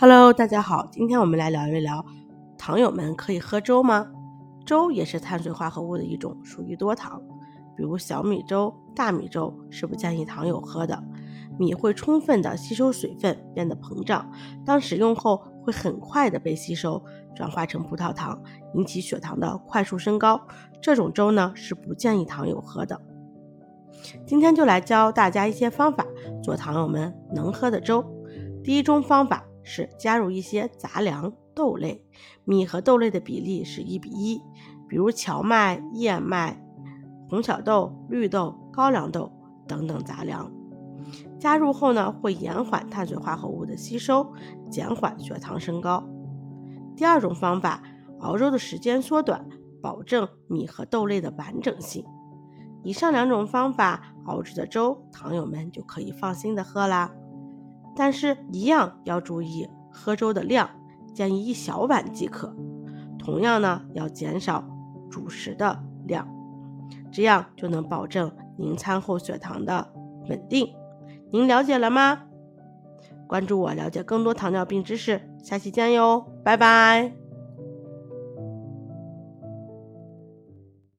Hello，大家好，今天我们来聊一聊，糖友们可以喝粥吗？粥也是碳水化合物的一种，属于多糖，比如小米粥、大米粥是不建议糖友喝的。米会充分的吸收水分，变得膨胀，当使用后会很快的被吸收，转化成葡萄糖，引起血糖的快速升高。这种粥呢是不建议糖友喝的。今天就来教大家一些方法，做糖友们能喝的粥。第一种方法。是加入一些杂粮豆类，米和豆类的比例是一比一，比如荞麦、燕麦、红小豆、绿豆、高粱豆等等杂粮。加入后呢，会延缓碳水化合物的吸收，减缓血糖升高。第二种方法，熬粥的时间缩短，保证米和豆类的完整性。以上两种方法熬制的粥，糖友们就可以放心的喝啦。但是，一样要注意喝粥的量，建议一小碗即可。同样呢，要减少主食的量，这样就能保证您餐后血糖的稳定。您了解了吗？关注我，了解更多糖尿病知识。下期见哟，拜拜。